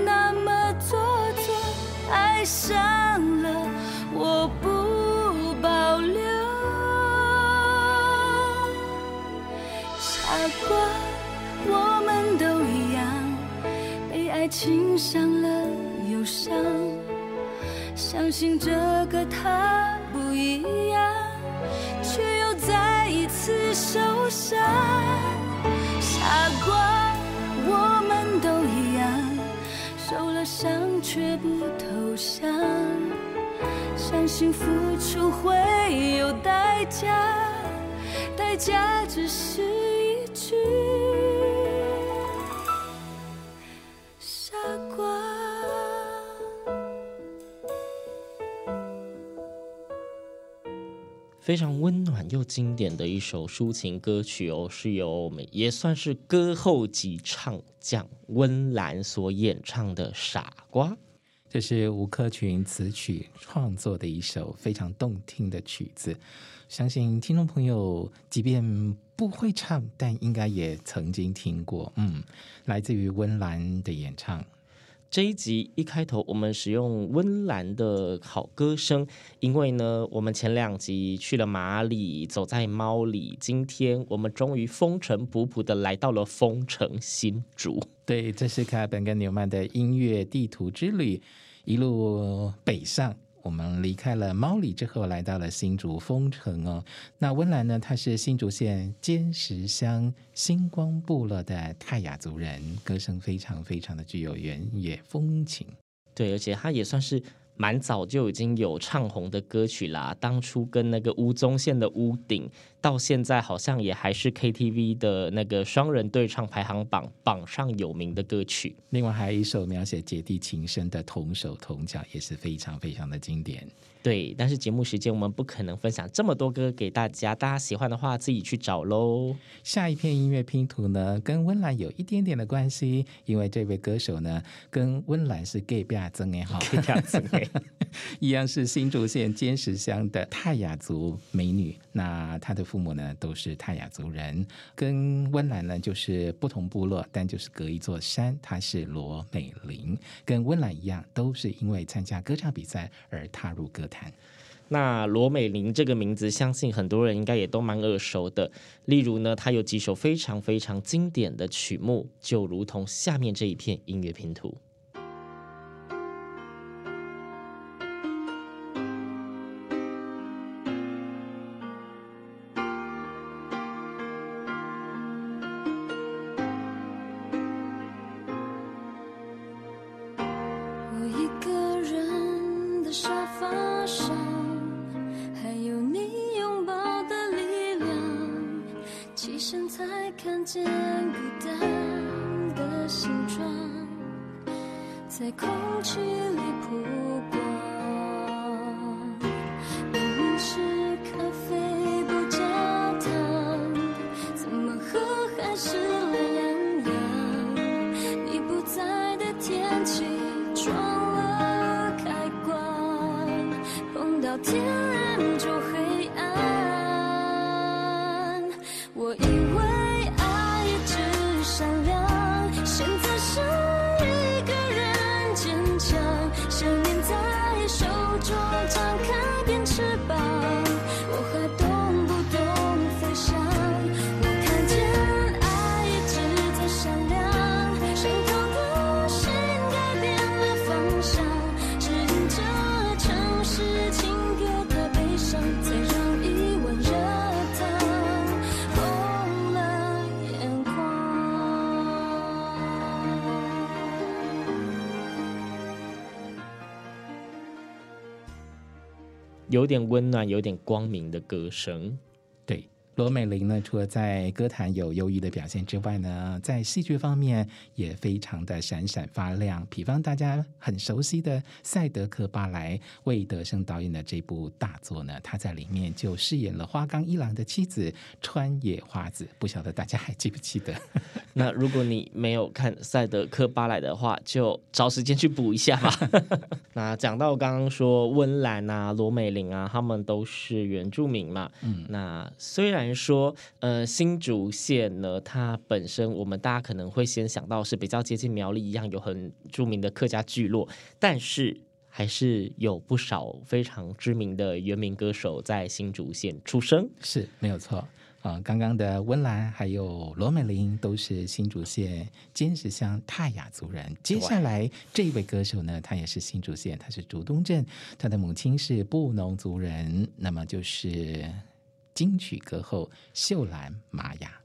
么做作，爱上了。我不保留，傻瓜，我们都一样，被爱情伤了忧伤，相信这个他不一样，却又再一次受伤。受了伤却不投降。相信付出会有代价，代价只是一句非常温暖又经典的一首抒情歌曲哦，是由也算是歌后级唱将温岚所演唱的《傻瓜》。这是吴克群词曲创作的一首非常动听的曲子，相信听众朋友即便不会唱，但应该也曾经听过。嗯，来自于温岚的演唱。这一集一开头，我们使用温岚的好歌声，因为呢，我们前两集去了马里，走在猫里，今天我们终于风尘仆仆的来到了风城新竹。对，这是凯尔本跟纽曼的音乐地图之旅，一路北上。我们离开了猫里之后，来到了新竹丰城哦。那温岚呢？她是新竹县尖石乡星光部落的泰雅族人，歌声非常非常的具有原野风情。对，而且她也算是。蛮早就已经有唱红的歌曲啦，当初跟那个吴宗宪的《屋顶》，到现在好像也还是 KTV 的那个双人对唱排行榜榜上有名的歌曲。另外还有一首描写姐弟情深的《同手同脚》，也是非常非常的经典。对，但是节目时间我们不可能分享这么多歌给大家，大家喜欢的话自己去找喽。下一片音乐拼图呢，跟温岚有一点点的关系，因为这位歌手呢，跟温岚是隔壁曾哎哈，隔壁曾哎，一样是新竹县尖石乡的泰雅族美女。那她的父母呢，都是泰雅族人，跟温岚呢就是不同部落，但就是隔一座山。她是罗美玲，跟温岚一样，都是因为参加歌唱比赛而踏入歌。那罗美玲这个名字，相信很多人应该也都蛮耳熟的。例如呢，她有几首非常非常经典的曲目，就如同下面这一片音乐拼图。在空气里曝光明明是咖啡不加糖怎么喝还是凉凉你不在的天气装了开关碰到天有点温暖、有点光明的歌声，罗美玲呢，除了在歌坛有优异的表现之外呢，在戏剧方面也非常的闪闪发亮。比方大家很熟悉的《赛德克巴莱》，魏德圣导演的这部大作呢，他在里面就饰演了花冈一郎的妻子川野花子。不晓得大家还记不记得？那如果你没有看《赛德克巴莱》的话，就找时间去补一下吧。那讲到刚刚说温岚啊、罗美玲啊，他们都是原住民嘛。嗯，那虽然。说，呃，新竹县呢，它本身我们大家可能会先想到是比较接近苗栗一样，有很著名的客家聚落，但是还是有不少非常知名的原民歌手在新竹县出生，是没有错啊。刚刚的温岚还有罗美玲都是新竹县尖石乡泰雅族人。接下来这一位歌手呢，他也是新竹县，他是竹东镇，他的母亲是布农族人，那么就是。金曲歌后秀兰玛雅。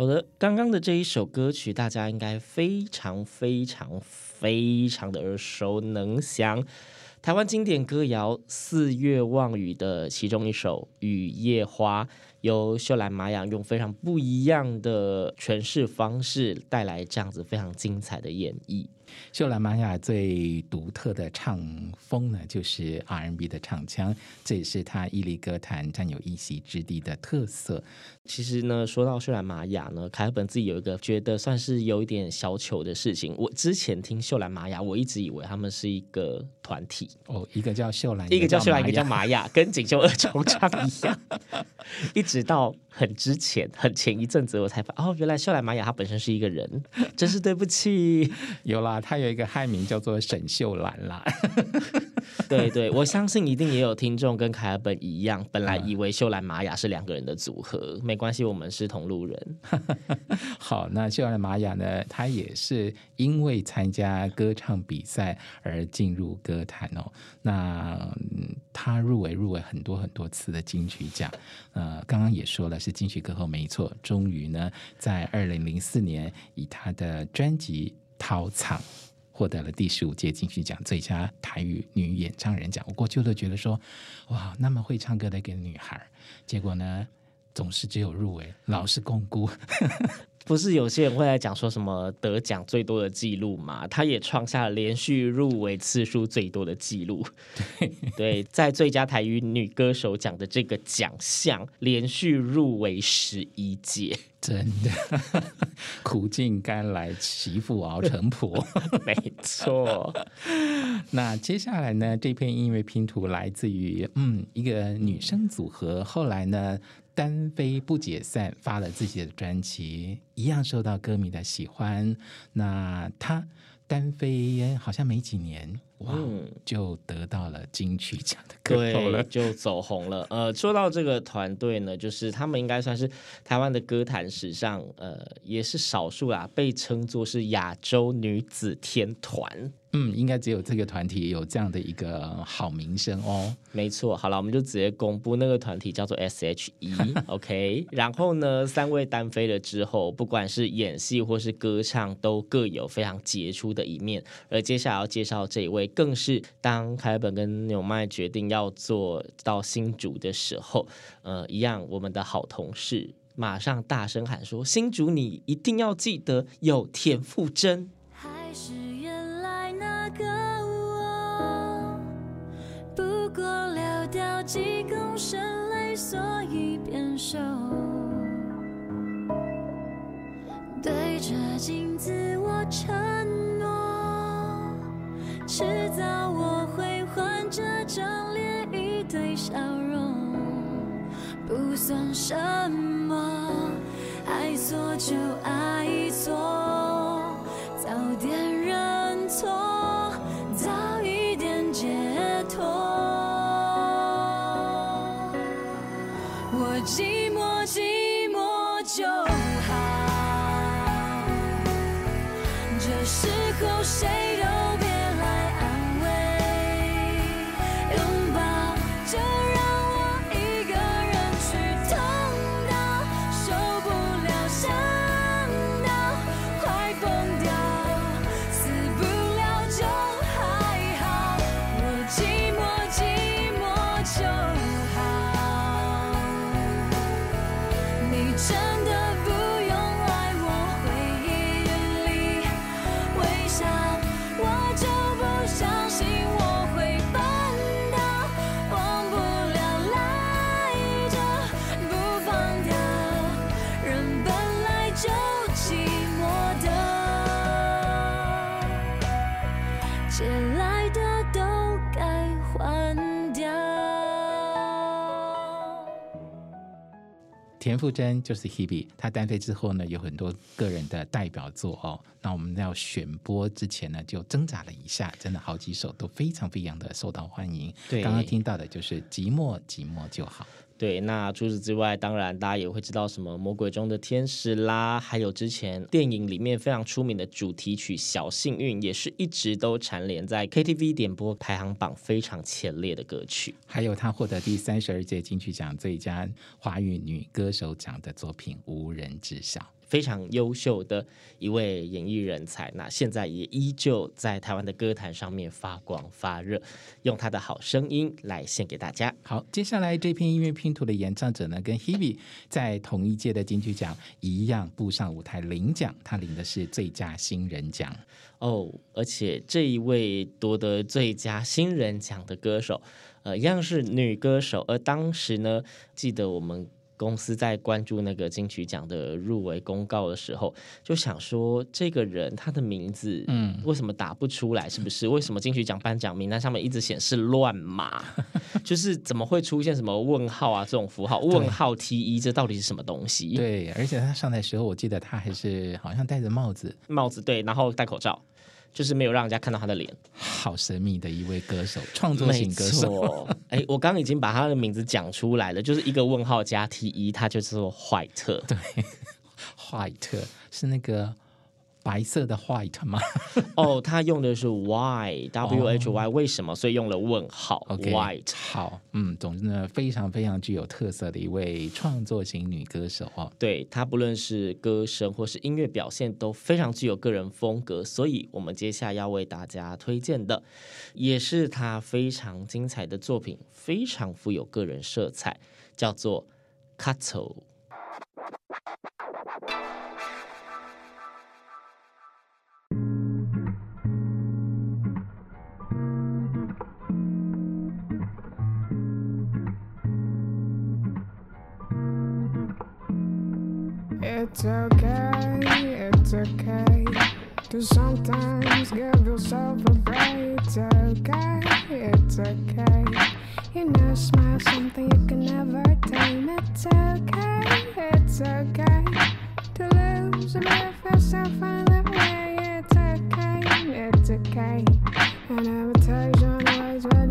好的，刚刚的这一首歌曲，大家应该非常非常非常的耳熟能详，台湾经典歌谣《四月望雨》的其中一首《雨夜花》，由秀兰玛雅用非常不一样的诠释方式带来这样子非常精彩的演绎。秀兰玛雅最独特的唱风呢，就是 R&B 的唱腔，这也是她屹立歌坛占有一席之地的特色。其实呢，说到秀兰玛雅呢，凯尔本自己有一个觉得算是有一点小糗的事情。我之前听秀兰玛雅，我一直以为他们是一个团体哦，一个叫秀兰，一个叫秀兰，一个叫玛雅，跟锦绣二重唱一样。一直到很之前，很前一阵子，我才发哦，原来秀兰玛雅她本身是一个人，真是对不起。有啦。他有一个汉名叫做沈秀兰啦，对对，我相信一定也有听众跟凯尔本一样，本来以为秀兰玛雅是两个人的组合，没关系，我们是同路人。好，那秀兰玛雅呢，她也是因为参加歌唱比赛而进入歌坛哦。那她入围入围很多很多次的金曲奖，呃，刚刚也说了是金曲歌后没错，终于呢，在二零零四年以她的专辑。陶藏获得了第十五届金曲奖最佳台语女演唱人奖。我过去都觉得说，哇，那么会唱歌的一个女孩，结果呢，总是只有入围，老是共辜。不是有些人会来讲说什么得奖最多的记录嘛？他也创下了连续入围次数最多的记录。对，对，在最佳台语女歌手奖的这个奖项，连续入围十一届。真的，苦尽甘来，媳妇熬成婆，没错。那接下来呢？这篇音乐拼图来自于嗯一个女生组合，后来呢单飞不解散，发了自己的专辑，一样受到歌迷的喜欢。那他单飞好像没几年。哇，就得到了金曲奖的歌后了，就走红了。呃，说到这个团队呢，就是他们应该算是台湾的歌坛史上，呃，也是少数啦，被称作是亚洲女子天团。嗯，应该只有这个团体有这样的一个好名声哦。没错，好了，我们就直接公布那个团体叫做 S.H.E，OK。然后呢，三位单飞了之后，不管是演戏或是歌唱，都各有非常杰出的一面。而接下来要介绍这一位，更是当凯本跟纽麦决定要做到新竹的时候，呃，一样，我们的好同事马上大声喊说：“新竹，你一定要记得有田馥甄。”个我不过流掉几公升泪，所以变瘦。对着镜子我承诺，迟早我会换这张脸，一堆笑容，不算什么，爱错就爱错，sunshine. 田馥甄就是 Hebe，她单飞之后呢，有很多个人的代表作哦。那我们要选播之前呢，就挣扎了一下，真的好几首都非常非常的受到欢迎。对，刚刚听到的就是《寂寞寂寞就好》。对，那除此之外，当然大家也会知道什么《魔鬼中的天使》啦，还有之前电影里面非常出名的主题曲《小幸运》，也是一直都蝉联在 KTV 点播排行榜非常前列的歌曲。还有她获得第三十二届金曲奖最佳华语女歌手奖的作品《无人知晓》。非常优秀的一位演艺人才，那现在也依旧在台湾的歌坛上面发光发热，用他的好声音来献给大家。好，接下来这篇音乐拼图的演唱者呢，跟 Hebe 在同一届的金曲奖一样步上舞台领奖，他领的是最佳新人奖哦，而且这一位夺得最佳新人奖的歌手，呃，一样是女歌手，而当时呢，记得我们。公司在关注那个金曲奖的入围公告的时候，就想说这个人他的名字，嗯，为什么打不出来？是不是？为什么金曲奖颁奖名单上面一直显示乱码？就是怎么会出现什么问号啊这种符号？问号 T 一，这到底是什么东西？对，而且他上台时候，我记得他还是好像戴着帽子，帽子对，然后戴口罩。就是没有让人家看到他的脸，好神秘的一位歌手，创作型歌手。哎，我刚刚已经把他的名字讲出来了，就是一个问号加 T 一，他就是说怀特。对，怀特是那个。白色的 white 吗？哦，他用的是 why w h y，为什么？所以用了问号。Okay, white 好，嗯，总之呢，非常非常具有特色的一位创作型女歌手哦。对，她不论是歌声或是音乐表现都非常具有个人风格，所以我们接下来要为大家推荐的，也是她非常精彩的作品，非常富有个人色彩，叫做 Katso。It's okay, it's okay. To sometimes give yourself a break. It's okay, it's okay. You know, smile something you can never tame. It's okay, it's okay. To lose a bit of yourself on the way. It's okay, it's okay. And invitation always what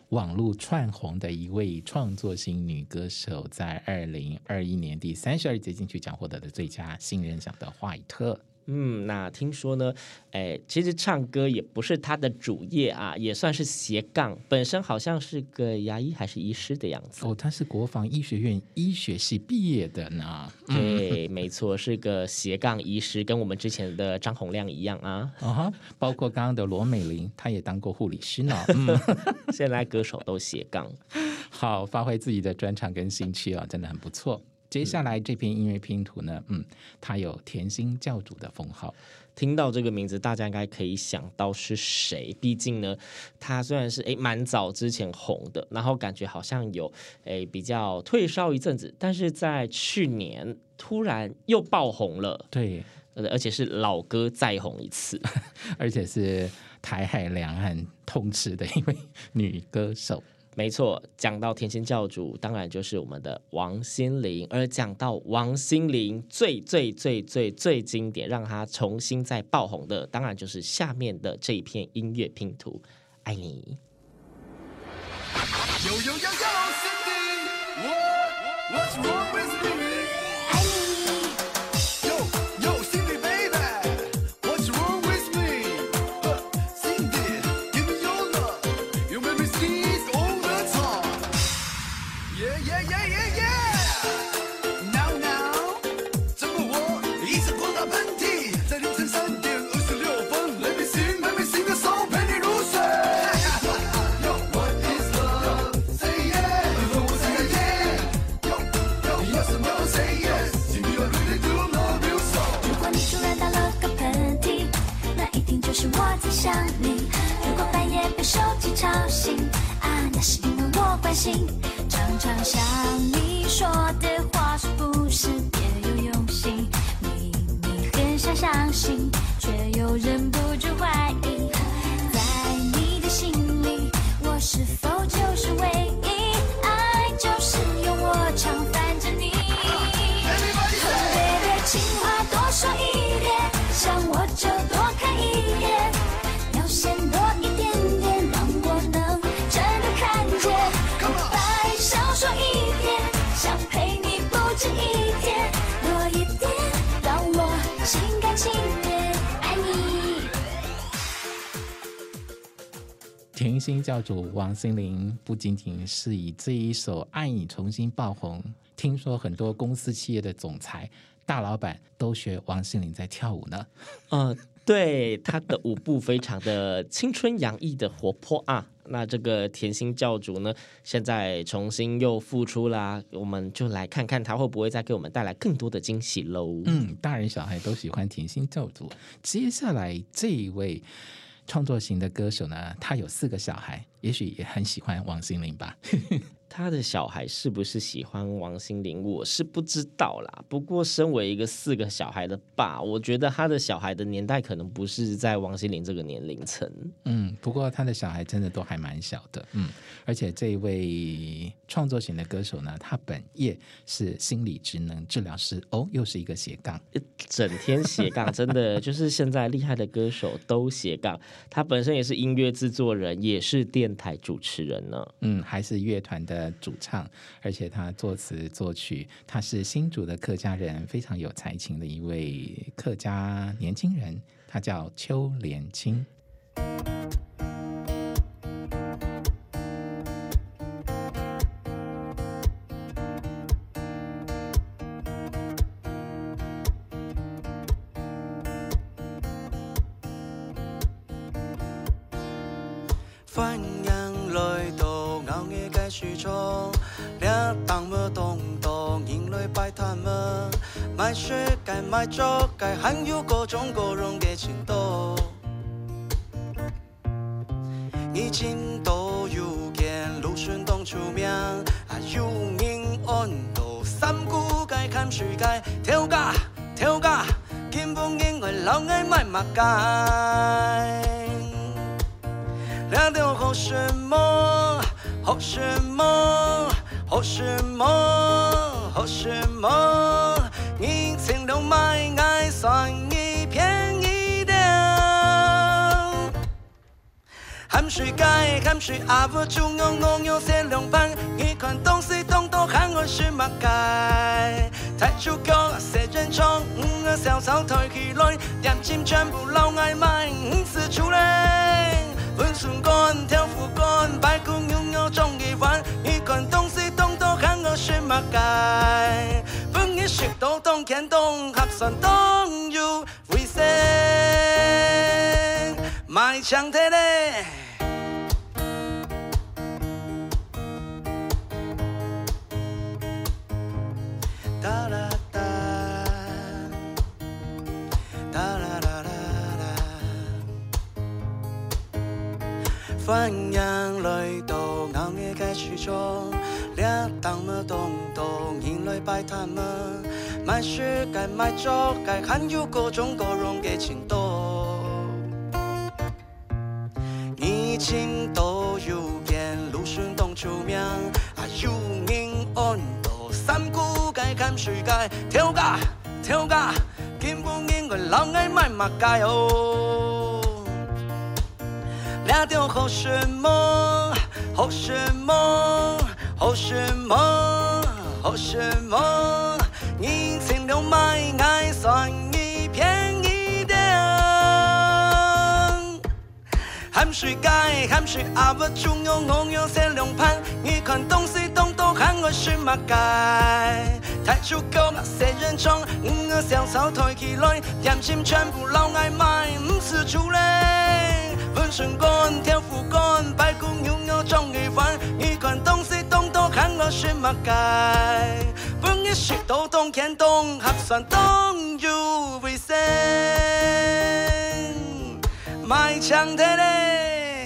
网络串红的一位创作型女歌手，在二零二一年第三十二届金曲奖获得的最佳新人奖的怀特。嗯，那听说呢，哎，其实唱歌也不是他的主业啊，也算是斜杠。本身好像是个牙医还是医师的样子。哦，他是国防医学院医学系毕业的呢。对，没错，是个斜杠医师，跟我们之前的张洪亮一样啊。啊哈，包括刚刚的罗美玲，她也当过护理师呢。嗯，现在歌手都斜杠，好，发挥自己的专长跟兴趣啊，真的很不错。接下来这篇音乐拼图呢，嗯，它有甜心教主的封号。听到这个名字，大家应该可以想到是谁。毕竟呢，他虽然是诶蛮早之前红的，然后感觉好像有诶比较退烧一阵子，但是在去年突然又爆红了。对，而且是老歌再红一次，而且是台海两岸通吃的一位女歌手。没错，讲到甜心教主，当然就是我们的王心凌。而讲到王心凌最最最最最经典，让她重新再爆红的，当然就是下面的这一片音乐拼图，《爱你》。甜心教主王心凌不仅仅是以这一首《爱你》重新爆红，听说很多公司企业的总裁、大老板都学王心凌在跳舞呢。呃，对，他的舞步非常的青春洋溢的活泼啊。那这个甜心教主呢，现在重新又复出啦，我们就来看看他会不会再给我们带来更多的惊喜喽。嗯，大人小孩都喜欢甜心教主。接下来这一位创作型的歌手呢，他有四个小孩，也许也很喜欢王心凌吧。他的小孩是不是喜欢王心凌，我是不知道啦。不过，身为一个四个小孩的爸，我觉得他的小孩的年代可能不是在王心凌这个年龄层。嗯，不过他的小孩真的都还蛮小的。嗯，而且这一位创作型的歌手呢，他本业是心理职能治疗师哦，又是一个斜杠，整天斜杠，真的就是现在厉害的歌手都斜杠。他本身也是音乐制作人，也是电台主持人呢。嗯，还是乐团的。主唱，而且他作词作曲，他是新竹的客家人，非常有才情的一位客家年轻人，他叫邱连清青。做该含有各种各样的程度，以前都有见芦笋冻出名，啊有人按到三姑该看水该跳嘎跳嘎，根本因为老爱买马该，聊聊好什么？好什么？好什么？好什么。你请都买爱算你便宜点，汗水盖含水阿不中央我有些两盘，一款东西东东喊我是马盖，太出口谁人冲，我小草推起来，点金全部老爱买，四处嘞，温顺干跳福干，白骨拥有中一碗，一款东西东都看我是马盖。雪都冻干冻，合算冻又危险，买枪的嘞。欢迎来到我的歌曲中。当么东东，引来摆摊么，卖水该卖粥该，含有各种各样的程度。以前都有见芦笋冻出名，啊有人按到三姑该看水该，跳嘎跳嘎，根本因为老爱买马该哦。聊点好什么好什么。好什么？好什么？你请留买爱算你便宜点。含水盖，含水阿不中央我有些两盘，一款东西东东喊我是马盖。太出口那些人冲，我小草推起来，点心全部老爱买，唔是出来。温顺干，跳福干，白骨拥有中一碗，一款东西。看我是马盖，本也是都懂看懂，还算懂有危险，买枪的嘞。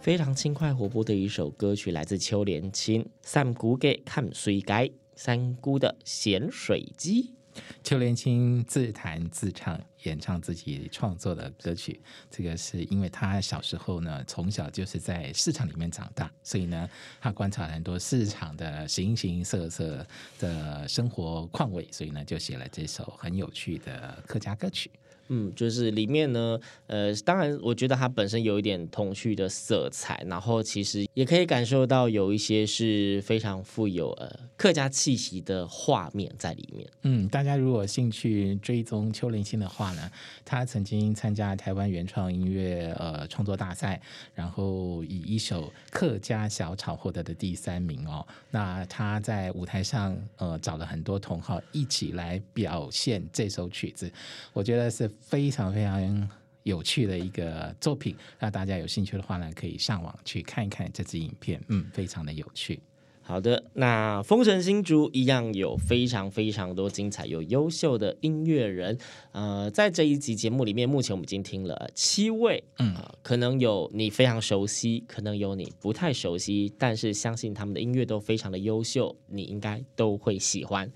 非常轻快活泼的一首歌曲，来自邱连青，三姑嘅看水盖，三姑的咸水鸡。邱连青自弹自唱，演唱自己创作的歌曲。这个是因为他小时候呢，从小就是在市场里面长大，所以呢，他观察很多市场的形形色色的生活况味，所以呢，就写了这首很有趣的客家歌曲。嗯，就是里面呢，呃，当然，我觉得它本身有一点童趣的色彩，然后其实也可以感受到有一些是非常富有呃客家气息的画面在里面。嗯，大家如果兴趣追踪邱连青的话呢，他曾经参加台湾原创音乐呃创作大赛，然后以一首客家小炒获得的第三名哦。那他在舞台上呃找了很多同好一起来表现这首曲子，我觉得是。非常非常有趣的一个作品，那大家有兴趣的话呢，可以上网去看一看这支影片，嗯，非常的有趣。好的，那风神新竹一样有非常非常多精彩、有优秀的音乐人。呃，在这一集节目里面，目前我们已经听了七位，嗯、呃，可能有你非常熟悉，可能有你不太熟悉，但是相信他们的音乐都非常的优秀，你应该都会喜欢。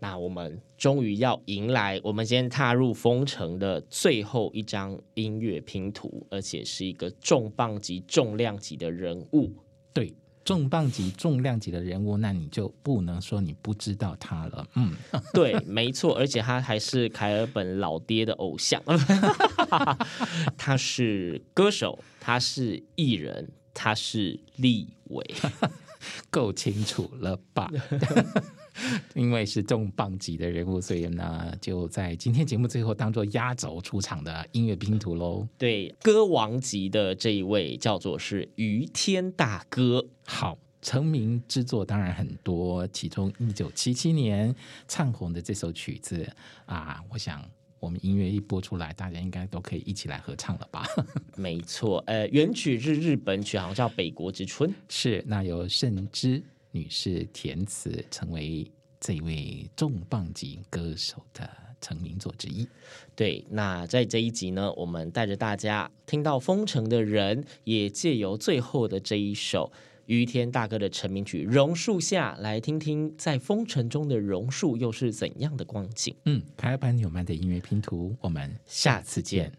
那我们终于要迎来我们今天踏入封城的最后一张音乐拼图，而且是一个重磅级、重量级的人物，对。重磅级、重量级的人物，那你就不能说你不知道他了。嗯，对，没错，而且他还是凯尔本老爹的偶像。他是歌手，他是艺人，他是立委，够清楚了吧？因为是重磅级的人物，所以呢，就在今天节目最后当做压轴出场的音乐拼图喽。对，歌王级的这一位叫做是于天大哥。好，成名之作当然很多，其中一九七七年唱红的这首曲子啊，我想我们音乐一播出来，大家应该都可以一起来合唱了吧？没错，呃，原曲是日本曲，好像叫《北国之春》，是那由盛之。女士填词，成为这位重磅级歌手的成名作之一。对，那在这一集呢，我们带着大家听到封城的人，也借由最后的这一首于天大哥的成名曲《榕树下》，来听听在风城中的榕树又是怎样的光景。嗯，凯尔本纽曼的音乐拼图，我们下次见。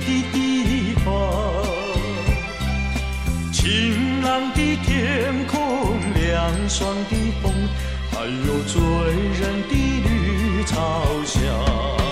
的地方。晴朗的天空凉爽的风还有醉人的绿草香